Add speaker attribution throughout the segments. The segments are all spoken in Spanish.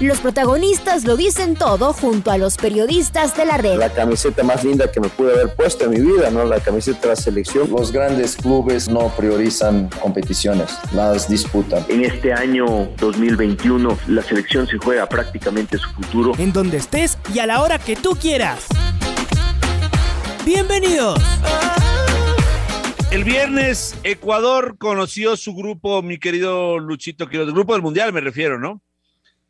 Speaker 1: Los protagonistas lo dicen todo junto a los periodistas de la red.
Speaker 2: La camiseta más linda que me pude haber puesto en mi vida, ¿no? La camiseta de la selección.
Speaker 3: Los grandes clubes no priorizan competiciones, las disputan.
Speaker 4: En este año 2021 la selección se juega prácticamente su futuro.
Speaker 5: En donde estés y a la hora que tú quieras. Bienvenidos.
Speaker 6: El viernes Ecuador conoció su grupo, mi querido Luchito, que el grupo del Mundial me refiero, ¿no?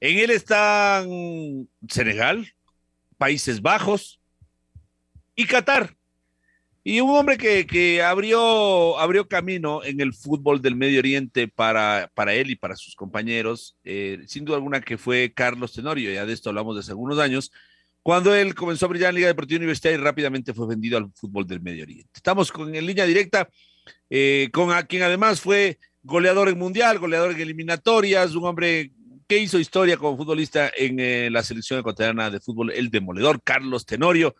Speaker 6: En él están Senegal, Países Bajos y Qatar. Y un hombre que, abrió, abrió camino en el fútbol del Medio Oriente para, para él y para sus compañeros, eh, sin duda alguna que fue Carlos Tenorio, ya de esto hablamos desde algunos años, cuando él comenzó a brillar en Liga Deportiva Universitaria y rápidamente fue vendido al fútbol del Medio Oriente. Estamos con, en línea directa eh, con a quien además fue goleador en Mundial, goleador en eliminatorias, un hombre que hizo historia como futbolista en eh, la selección ecuatoriana de fútbol, el demoledor Carlos Tenorio,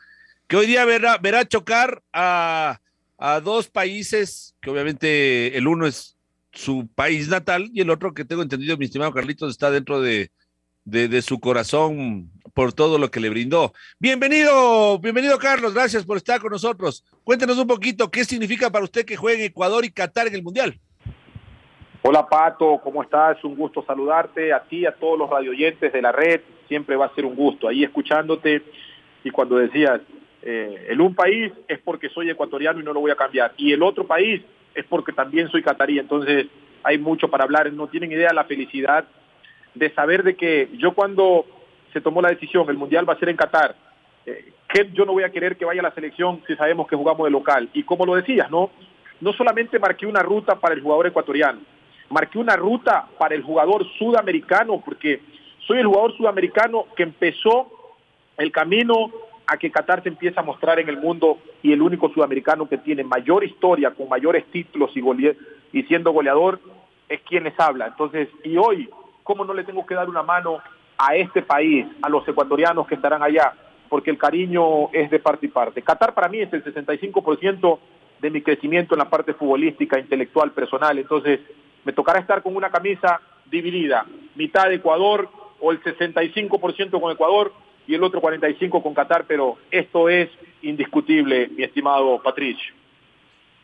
Speaker 6: que hoy día verá, verá chocar a, dos países, que obviamente el uno es su país natal y el otro que tengo entendido, mi estimado Carlitos, está dentro de, de, su corazón por todo lo que le brindó. Bienvenido, bienvenido Carlos, gracias por estar con nosotros. Cuéntenos un poquito qué significa para usted que juegue Ecuador y Qatar en el Mundial.
Speaker 7: Hola Pato, ¿cómo estás? Un gusto saludarte a ti, a todos los radioyentes de la red. Siempre va a ser un gusto ahí escuchándote. Y cuando decías, eh, el un país es porque soy ecuatoriano y no lo voy a cambiar. Y el otro país es porque también soy catarí. Entonces hay mucho para hablar. No tienen idea la felicidad de saber de que yo cuando se tomó la decisión, el Mundial va a ser en Qatar, eh, que yo no voy a querer que vaya a la selección si sabemos que jugamos de local. Y como lo decías, ¿no? No solamente marqué una ruta para el jugador ecuatoriano, marqué una ruta para el jugador sudamericano, porque soy el jugador sudamericano que empezó el camino a que Qatar se empiece a mostrar en el mundo y el único sudamericano que tiene mayor historia, con mayores títulos y, y siendo goleador, es quien les habla. Entonces, y hoy, ¿cómo no le tengo que dar una mano a este país, a los ecuatorianos que estarán allá? Porque el cariño es de parte y parte. Qatar para mí es el 65% de mi crecimiento en la parte futbolística, intelectual, personal. Entonces, me tocará estar con una camisa dividida, mitad de Ecuador o el 65% con Ecuador y el otro 45% con Qatar, pero esto es indiscutible, mi estimado Patricio.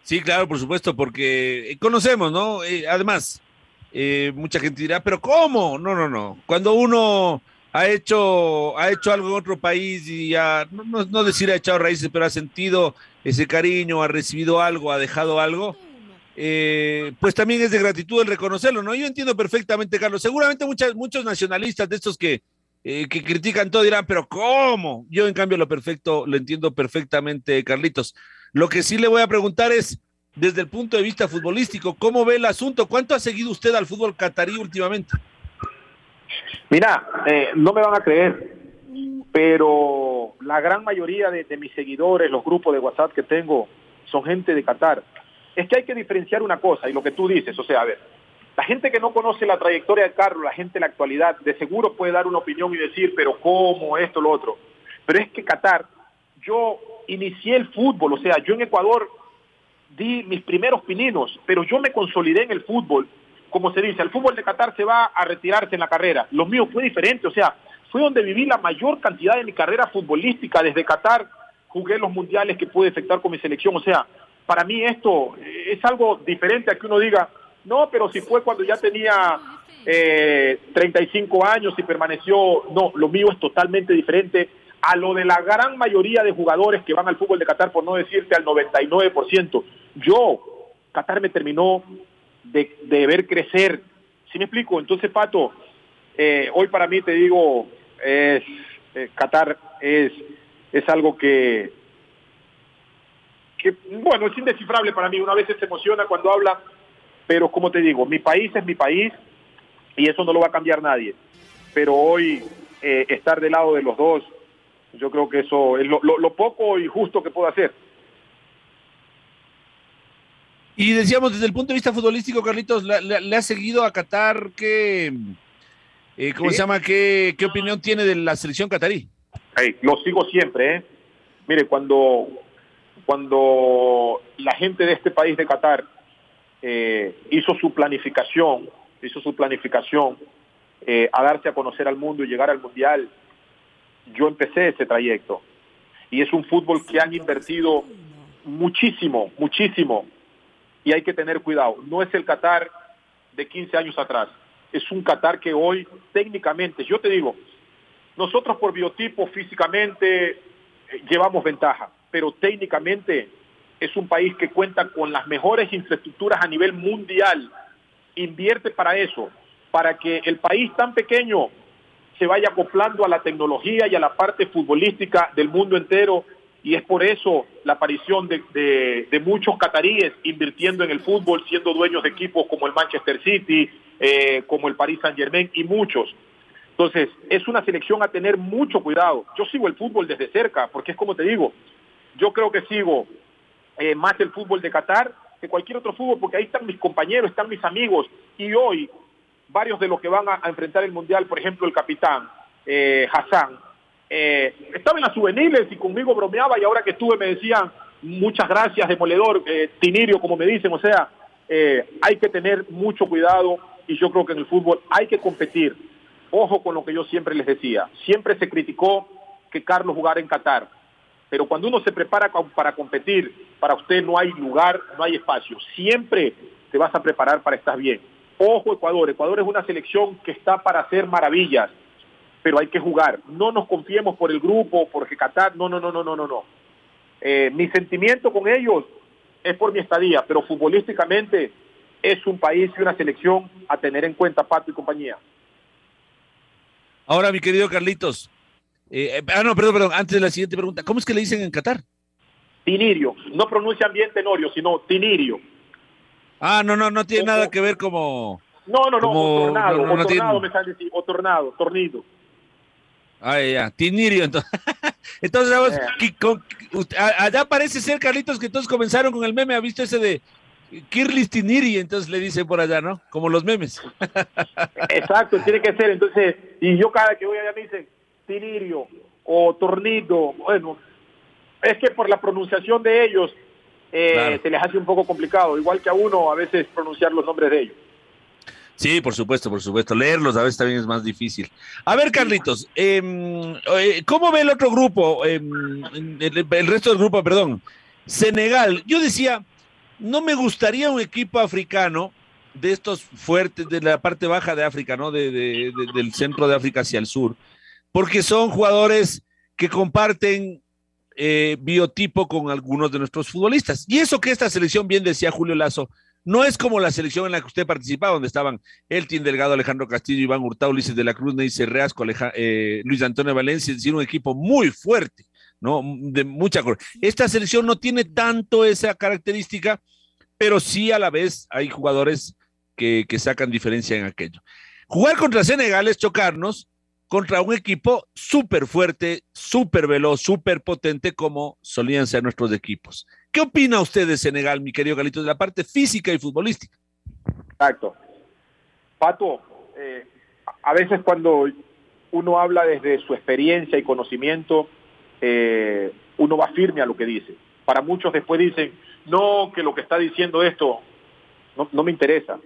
Speaker 6: Sí, claro, por supuesto, porque conocemos, ¿no? Eh, además, eh, mucha gente dirá, pero ¿cómo? No, no, no. Cuando uno ha hecho, ha hecho algo en otro país y no, no, no decir ha echado raíces, pero ha sentido ese cariño, ha recibido algo, ha dejado algo, eh, pues también es de gratitud el reconocerlo, ¿no? Yo entiendo perfectamente, Carlos. Seguramente muchas, muchos nacionalistas de estos que, eh, que critican todo dirán, pero ¿cómo? Yo, en cambio, lo perfecto, lo entiendo perfectamente, Carlitos. Lo que sí le voy a preguntar es, desde el punto de vista futbolístico, ¿cómo ve el asunto? ¿Cuánto ha seguido usted al fútbol catarí últimamente?
Speaker 7: Mira, eh, no me van a creer, pero la gran mayoría de, de mis seguidores, los grupos de WhatsApp que tengo, son gente de Qatar es que hay que diferenciar una cosa y lo que tú dices, o sea, a ver, la gente que no conoce la trayectoria de Carlos, la gente de la actualidad, de seguro puede dar una opinión y decir, pero ¿cómo esto, lo otro? Pero es que Qatar, yo inicié el fútbol, o sea, yo en Ecuador di mis primeros pininos, pero yo me consolidé en el fútbol, como se dice, el fútbol de Qatar se va a retirarse en la carrera. Lo mío fue diferente, o sea, fue donde viví la mayor cantidad de mi carrera futbolística desde Qatar, jugué los mundiales que pude efectuar con mi selección, o sea, para mí esto es algo diferente a que uno diga, no, pero si fue cuando ya tenía eh, 35 años y permaneció, no, lo mío es totalmente diferente a lo de la gran mayoría de jugadores que van al fútbol de Qatar, por no decirte al 99%. Yo, Qatar me terminó de, ver crecer. ¿Sí me explico? Entonces, Pato, eh, hoy para mí te digo, es, eh, Qatar es, es algo que bueno, es indescifrable para mí, una vez se emociona cuando habla, pero como te digo, mi país es mi país y eso no lo va a cambiar nadie. Pero hoy eh, estar del lado de los dos, yo creo que eso es lo, poco y justo que puedo hacer.
Speaker 6: Y decíamos, desde el punto de vista futbolístico, Carlitos, ¿le, ha seguido a Qatar? ¿Qué, eh, ¿Cómo se llama? ¿Qué, ¿Qué opinión tiene de la selección catarí?
Speaker 7: lo sigo siempre, ¿eh? Mire, cuando, cuando la gente de este país de Qatar eh, hizo su planificación, hizo su planificación eh, a darse a conocer al mundo y llegar al Mundial, yo empecé ese trayecto. Y es un fútbol que han invertido muchísimo, muchísimo. Y hay que tener cuidado. No es el Qatar de 15 años atrás. Es un Qatar que hoy técnicamente, yo te digo, nosotros por biotipo físicamente eh, llevamos ventaja, pero técnicamente es un país que cuenta con las mejores infraestructuras a nivel mundial. Invierte para eso, para que el país tan pequeño se vaya acoplando a la tecnología y a la parte futbolística del mundo entero y es por eso la aparición de, muchos cataríes invirtiendo en el fútbol, siendo dueños de equipos como el Manchester City, eh, como el Paris Saint Germain y muchos. Entonces, es una selección a tener mucho cuidado. Yo sigo el fútbol desde cerca, porque es como te digo, yo creo que sigo eh, más el fútbol de Qatar que cualquier otro fútbol, porque ahí están mis compañeros, están mis amigos, y hoy varios de los que van a, enfrentar el Mundial, por ejemplo, el capitán eh, Hassan, eh, estaba en las juveniles y conmigo bromeaba y ahora que estuve me decían muchas gracias, demoledor, eh, Tinirio, como me dicen, o sea, hay que tener mucho cuidado y yo creo que en el fútbol hay que competir. Ojo con lo que yo siempre les decía, siempre se criticó que Carlos jugara en Qatar, pero cuando uno se prepara para competir, para usted no hay lugar, no hay espacio, siempre te vas a preparar para estar bien. Ojo Ecuador, Ecuador es una selección que está para hacer maravillas, pero hay que jugar. No nos confiemos por el grupo, porque Qatar, no, no, no, no, no, no, no. Eh, mi sentimiento con ellos es por mi estadía, pero futbolísticamente es un país y una selección a tener en cuenta, Pato y compañía.
Speaker 6: Ahora, mi querido Carlitos, eh, ah, no, perdón, perdón, antes de la siguiente pregunta, ¿cómo es que le dicen en Qatar?
Speaker 7: Tinirio, no pronuncian bien Tenorio, sino Tinirio.
Speaker 6: Ah, no, no, no tiene nada que ver como...
Speaker 7: No, no, no, o tornado, o tornado me sale o tornado, tornido.
Speaker 6: Ah, ya, Tinirio. Entonces, entonces vamos, eh. allá parece ser, Carlitos, que todos comenzaron con el meme. ¿Ha visto ese de Kirlis Tiniri? Entonces le dicen por allá, ¿no? Como los memes.
Speaker 7: Exacto, tiene que ser. Entonces, y yo cada que voy allá me dicen Tinirio o Tornito. Bueno, es que por la pronunciación de ellos eh, se les hace un poco complicado, igual que a uno a veces pronunciar los nombres de ellos.
Speaker 6: Sí, por supuesto, por supuesto. Leerlos a veces también es más difícil. A ver, Carlitos, eh, ¿cómo ve el otro grupo? Em, el, resto del grupo, perdón. Senegal. Yo decía, no me gustaría un equipo africano de estos fuertes, de la parte baja de África, ¿no? De, del centro de África hacia el sur, porque son jugadores que comparten eh, biotipo con algunos de nuestros futbolistas. Y eso que esta selección, bien decía Julio Lazo, no es como la selección en la que usted participaba, donde estaban Eltin Delgado, Alejandro Castillo, Iván Hurtado, Ulises de la Cruz, Neyce Reasco, eh, Luis Antonio Valencia, es decir, un equipo muy fuerte, ¿no? De mucha. Esta selección no tiene tanto esa característica, pero sí a la vez hay jugadores que, que sacan diferencia en aquello. Jugar contra Senegal es chocarnos contra un equipo súper fuerte, súper veloz, súper potente como solían ser nuestros equipos. ¿Qué opina usted de Senegal, mi querido Galito, de la parte física y futbolística?
Speaker 7: Exacto. Pato, eh, a veces cuando uno habla desde su experiencia y conocimiento, eh, uno va firme a lo que dice. Para muchos después dicen, no, que lo que está diciendo esto no, no me interesa.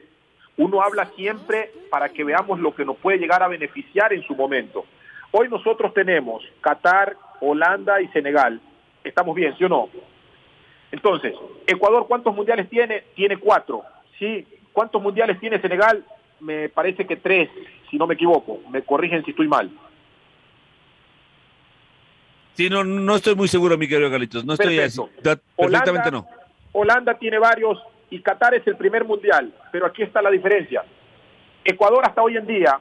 Speaker 7: Uno habla siempre para que veamos lo que nos puede llegar a beneficiar en su momento. Hoy nosotros tenemos Qatar, Holanda y Senegal. ¿Estamos bien, sí o no? Entonces, Ecuador, ¿cuántos mundiales tiene? Tiene cuatro. ¿sí? ¿Cuántos mundiales tiene Senegal? Me parece que tres, si no me equivoco. Me corrigen si estoy mal.
Speaker 6: Sí, no, no estoy muy seguro, mi querido Galitos. No estoy así. Perfectamente no.
Speaker 7: Holanda tiene varios y Qatar es el primer mundial, pero aquí está la diferencia. Ecuador hasta hoy en día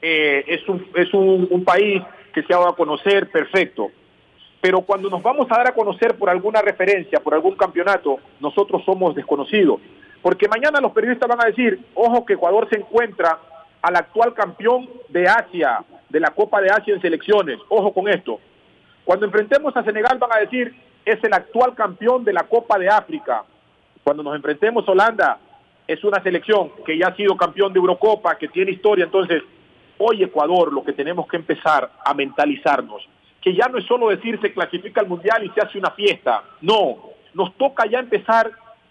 Speaker 7: eh, es, un, es un país que se ha dado a conocer perfecto, pero cuando nos vamos a dar a conocer por alguna referencia, por algún campeonato, nosotros somos desconocidos. Porque mañana los periodistas van a decir, ojo que Ecuador se encuentra al actual campeón de Asia, de la Copa de Asia en selecciones, ojo con esto. Cuando enfrentemos a Senegal van a decir, es el actual campeón de la Copa de África. Cuando nos enfrentemos Holanda, es una selección que ya ha sido campeón de Eurocopa, que tiene historia. Entonces, hoy Ecuador, lo que tenemos que empezar a mentalizarnos, que ya no es solo decir se clasifica al Mundial y se hace una fiesta. No, nos toca ya empezar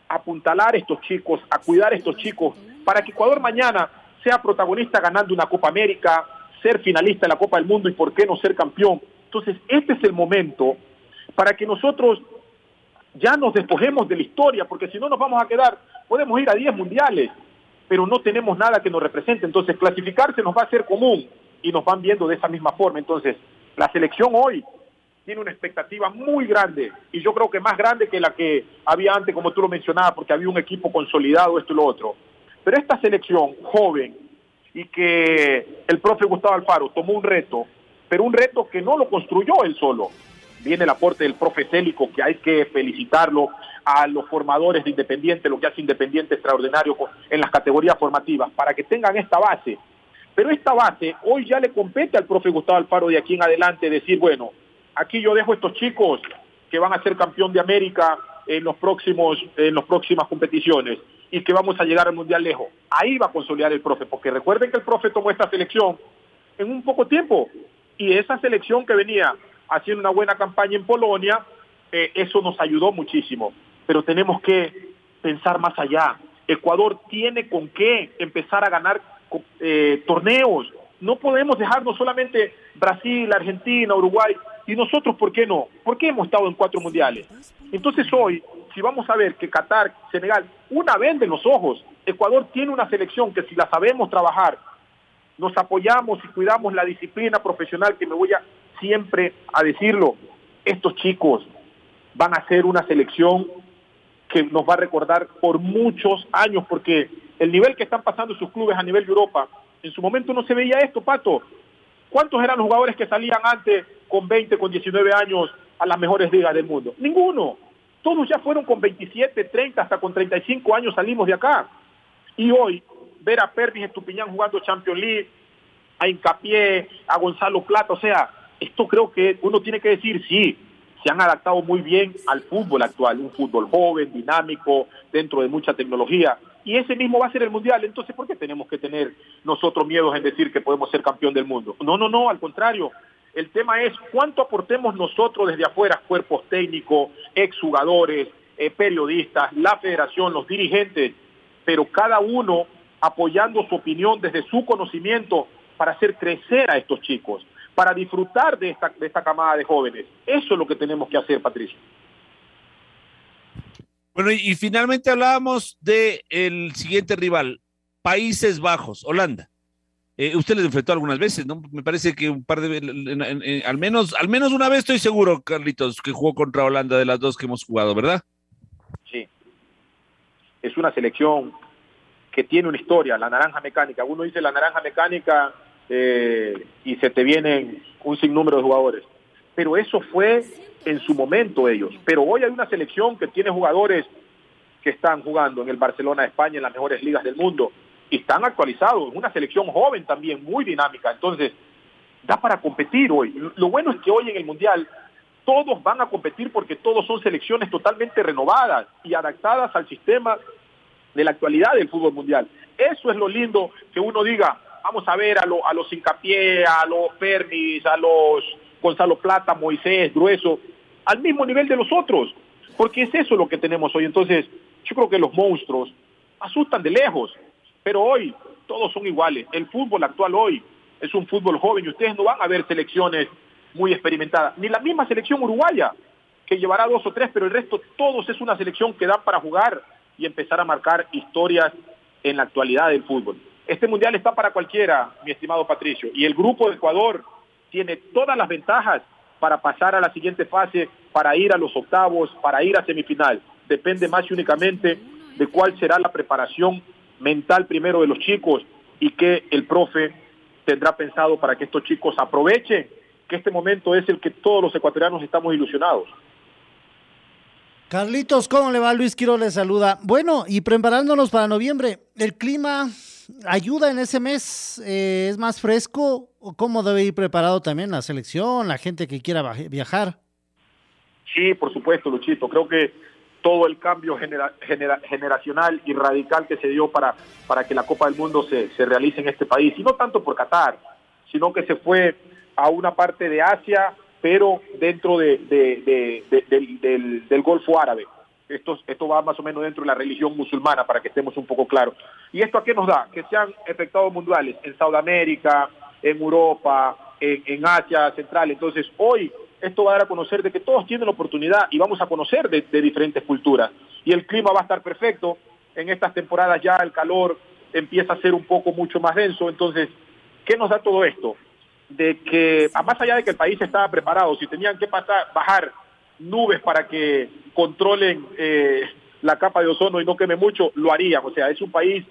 Speaker 7: a apuntalar a estos chicos, a cuidar a estos chicos, para que Ecuador mañana sea protagonista ganando una Copa América, ser finalista en la Copa del Mundo y por qué no ser campeón. Entonces, este es el momento para que nosotros ya nos despojemos de la historia, porque si no nos vamos a quedar, podemos ir a 10 mundiales, pero no tenemos nada que nos represente. Entonces, clasificarse nos va a ser común y nos van viendo de esa misma forma. Entonces, la selección hoy tiene una expectativa muy grande y yo creo que más grande que la que había antes, como tú lo mencionabas, porque había un equipo consolidado, esto y lo otro. Pero esta selección joven y que el profe Gustavo Alfaro tomó un reto, pero un reto que no lo construyó él solo. Viene el aporte del profe Célico, que hay que felicitarlo, a los formadores de Independiente, lo que hace Independiente extraordinario en las categorías formativas, para que tengan esta base. Pero esta base hoy ya le compete al profe Gustavo Alfaro de aquí en adelante decir, bueno, aquí yo dejo estos chicos que van a ser campeón de América en los próximos en las próximas competiciones y que vamos a llegar al mundial lejos. Ahí va a consolidar el profe, porque recuerden que el profe tomó esta selección en un poco tiempo y esa selección que venía haciendo una buena campaña en Polonia, eh, eso nos ayudó muchísimo. Pero tenemos que pensar más allá. Ecuador tiene con qué empezar a ganar eh, torneos. No podemos dejarnos solamente Brasil, Argentina, Uruguay. Y nosotros, ¿por qué no? ¿Por qué hemos estado en cuatro mundiales? Entonces hoy, si vamos a ver que Qatar, Senegal, una vende los ojos. Ecuador tiene una selección que si la sabemos trabajar, nos apoyamos y cuidamos la disciplina profesional que me voy a siempre a decirlo, estos chicos van a ser una selección que nos va a recordar por muchos años, porque el nivel que están pasando sus clubes a nivel de Europa, en su momento no se veía esto, Pato. ¿Cuántos eran los jugadores que salían antes con 20, con 19 años a las mejores ligas del mundo? Ninguno. Todos ya fueron con 27, 30, hasta con 35 años salimos de acá. Y hoy, ver a Pervis Estupiñán jugando Champions League, a Incapié, a Gonzalo Plata, o sea, esto creo que uno tiene que decir, sí, se han adaptado muy bien al fútbol actual, un fútbol joven, dinámico, dentro de mucha tecnología. Y ese mismo va a ser el mundial. Entonces, ¿por qué tenemos que tener nosotros miedos en decir que podemos ser campeón del mundo? No, no, no, al contrario. El tema es cuánto aportemos nosotros desde afuera, cuerpos técnicos, exjugadores, eh, periodistas, la federación, los dirigentes, pero cada uno apoyando su opinión desde su conocimiento para hacer crecer a estos chicos para disfrutar de esta, de esta camada de jóvenes. Eso es lo que tenemos que hacer, Patricio.
Speaker 6: Bueno, y, finalmente hablábamos del el siguiente rival, Países Bajos, Holanda. Eh, usted les enfrentó algunas veces, ¿no? Me parece que un par de, al menos, al menos una vez estoy seguro, Carlitos, que jugó contra Holanda de las dos que hemos jugado, ¿verdad?
Speaker 7: Sí. Es una selección que tiene una historia, la naranja mecánica. Uno dice la naranja mecánica eh, y se te vienen un sinnúmero de jugadores. Pero eso fue en su momento ellos. Pero hoy hay una selección que tiene jugadores que están jugando en el Barcelona de España, en las mejores ligas del mundo, y están actualizados. Una selección joven también, muy dinámica. Entonces, da para competir hoy. Lo bueno es que hoy en el Mundial todos van a competir porque todos son selecciones totalmente renovadas y adaptadas al sistema de la actualidad del fútbol mundial. Eso es lo lindo que uno diga, vamos a ver a, los Incapié, a los Permis, a los Gonzalo Plata, Moisés, Grueso, al mismo nivel de los otros, porque es eso lo que tenemos hoy. Entonces, yo creo que los monstruos asustan de lejos, pero hoy todos son iguales. El fútbol actual hoy es un fútbol joven y ustedes no van a ver selecciones muy experimentadas, ni la misma selección uruguaya, que llevará dos o tres, pero el resto todos es una selección que da para jugar y empezar a marcar historias en la actualidad del fútbol. Este mundial está para cualquiera, mi estimado Patricio, y el grupo de Ecuador tiene todas las ventajas para pasar a la siguiente fase, para ir a los octavos, para ir a semifinal. Depende más y únicamente de cuál será la preparación mental primero de los chicos y que el profe tendrá pensado para que estos chicos aprovechen que este momento es el que todos los ecuatorianos estamos ilusionados.
Speaker 8: Carlitos, ¿cómo le va? Luis Quiero le saluda. Bueno, y preparándonos para noviembre, ¿el clima ayuda en ese mes? Eh, ¿Es más fresco? ¿O cómo debe ir preparado también la selección, la gente que quiera viajar?
Speaker 7: Sí, por supuesto, Luchito. Creo que todo el cambio genera, generacional y radical que se dio para, para que la Copa del Mundo se, se realice en este país. Y no tanto por Qatar, sino que se fue a una parte de Asia, pero dentro de, del, del, Golfo Árabe. Esto, esto va más o menos dentro de la religión musulmana, para que estemos un poco claros. ¿Y esto a qué nos da? Que se han efectuado mundiales en Sudamérica, en Europa, en, Asia Central. Entonces, hoy esto va a dar a conocer de que todos tienen la oportunidad y vamos a conocer de, diferentes culturas. Y el clima va a estar perfecto. En estas temporadas ya el calor empieza a ser un poco mucho más denso. Entonces, ¿qué nos da todo esto? De que, más allá de que el país estaba preparado, si tenían que pasar, bajar nubes para que controlen eh, la capa de ozono y no queme mucho, lo harían. O sea, es un país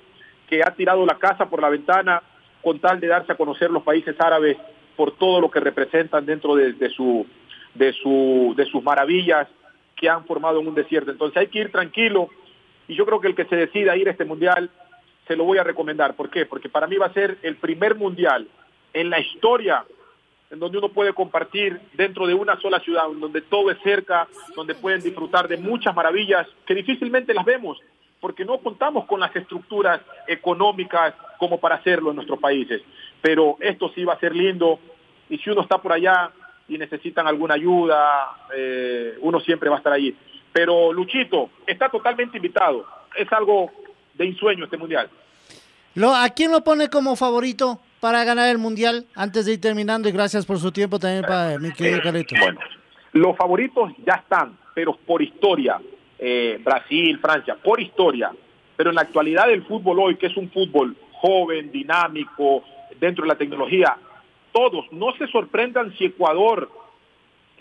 Speaker 7: que ha tirado la casa por la ventana con tal de darse a conocer los países árabes por todo lo que representan dentro de, su, de, su, de sus maravillas que han formado en un desierto. Entonces hay que ir tranquilo y yo creo que el que se decida ir a este mundial se lo voy a recomendar. ¿Por qué? Porque para mí va a ser el primer mundial en la historia en donde uno puede compartir dentro de una sola ciudad, donde todo es cerca, donde pueden disfrutar de muchas maravillas que difícilmente las vemos, porque no contamos con las estructuras económicas como para hacerlo en nuestros países. Pero esto sí va a ser lindo y si uno está por allá y necesitan alguna ayuda, eh, uno siempre va a estar allí. Pero Luchito está totalmente invitado. Es algo de ensueño este mundial.
Speaker 8: ¿A quién lo pone como favorito para ganar el mundial? Antes de ir terminando, y gracias por su tiempo también para mi querido eh, Carlitos.
Speaker 7: Bueno, los favoritos ya están, pero por historia. Eh, Brasil, Francia, por historia. Pero en la actualidad del fútbol hoy, que es un fútbol joven, dinámico, dentro de la tecnología, todos, no se sorprendan si Ecuador,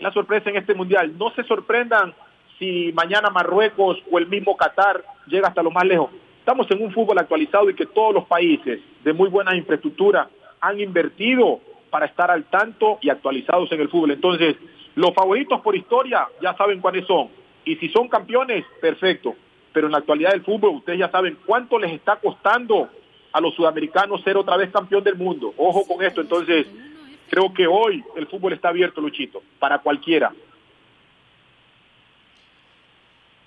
Speaker 7: la sorpresa en este mundial, no se sorprendan si mañana Marruecos o el mismo Qatar llega hasta lo más lejos. Estamos en un fútbol actualizado y que todos los países de muy buena infraestructura han invertido para estar al tanto y actualizados en el fútbol. Entonces, los favoritos por historia ya saben cuáles son. Y si son campeones, perfecto. Pero en la actualidad del fútbol, ustedes ya saben cuánto les está costando a los sudamericanos ser otra vez campeón del mundo. Ojo con esto, entonces creo que hoy el fútbol está abierto, Luchito, para cualquiera.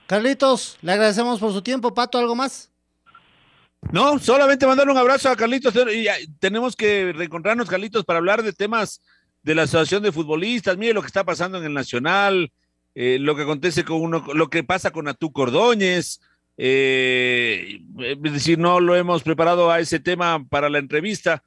Speaker 8: Carlitos, le agradecemos por su tiempo. Pato, ¿algo más?
Speaker 6: No, solamente mandar un abrazo a Carlitos. Y tenemos que reencontrarnos, Carlitos, para hablar de temas de la Asociación de Futbolistas. Mire lo que está pasando en el Nacional, eh, lo que acontece con uno, lo que pasa con Atú Cordóñez. Eh, es decir, no lo hemos preparado a ese tema para la entrevista,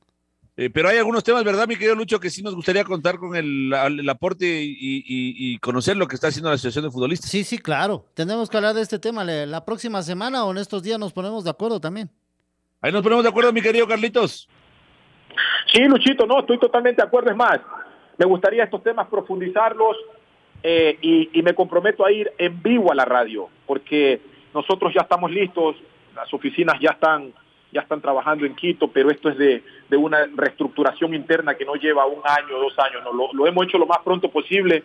Speaker 6: eh, pero hay algunos temas, ¿verdad, mi querido Lucho, que sí nos gustaría contar con el, aporte y, conocer lo que está haciendo la Asociación de Futbolistas?
Speaker 8: Sí, sí, claro. Tenemos que hablar de este tema la próxima semana o en estos días nos ponemos de acuerdo también.
Speaker 6: Ahí nos ponemos de acuerdo, mi querido Carlitos.
Speaker 7: Sí, Luchito, no, estoy totalmente de acuerdo. Es más, me gustaría estos temas profundizarlos eh, y me comprometo a ir en vivo a la radio, porque nosotros ya estamos listos, las oficinas ya están, ya están trabajando en Quito, pero esto es de, una reestructuración interna que no lleva un año, dos años, no, lo, hemos hecho lo más pronto posible,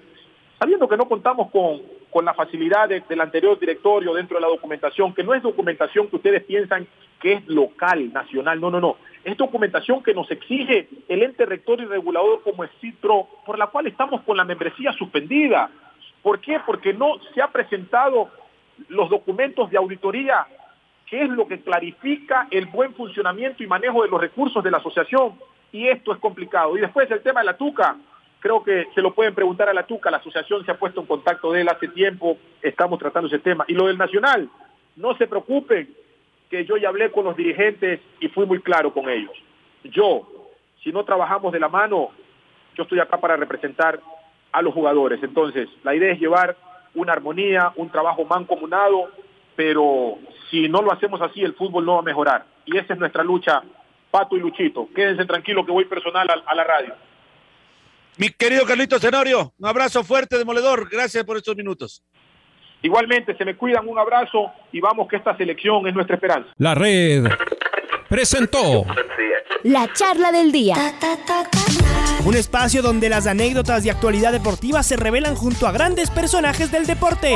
Speaker 7: sabiendo que no contamos con, con la facilidad del anterior directorio dentro de la documentación, que no es documentación que ustedes piensan que es local, nacional, no, no, no. Es documentación que nos exige el ente rector y regulador como es CITRO, por la cual estamos con la membresía suspendida. ¿Por qué? Porque no se ha presentado los documentos de auditoría, que es lo que clarifica el buen funcionamiento y manejo de los recursos de la asociación. Y esto es complicado. Y después el tema de la TUCA, creo que se lo pueden preguntar a la TUCA, la asociación se ha puesto en contacto de él hace tiempo, estamos tratando ese tema. Y lo del Nacional, no se preocupen, que yo ya hablé con los dirigentes y fui muy claro con ellos. Yo, si no trabajamos de la mano, yo estoy acá para representar a los jugadores. Entonces, la idea es llevar una armonía, un trabajo mancomunado, pero si no lo hacemos así, el fútbol no va a mejorar. Y esa es nuestra lucha, Pato y Luchito. Quédense tranquilos que voy personal a, la radio.
Speaker 6: Mi querido Carlito Zenorio, un abrazo fuerte, demoledor. Gracias por estos minutos.
Speaker 7: Igualmente, se me cuidan, un abrazo y vamos que esta selección es nuestra esperanza.
Speaker 9: La red presentó
Speaker 1: la charla del día.
Speaker 5: Un espacio donde las anécdotas de actualidad deportiva se revelan junto a grandes personajes del deporte.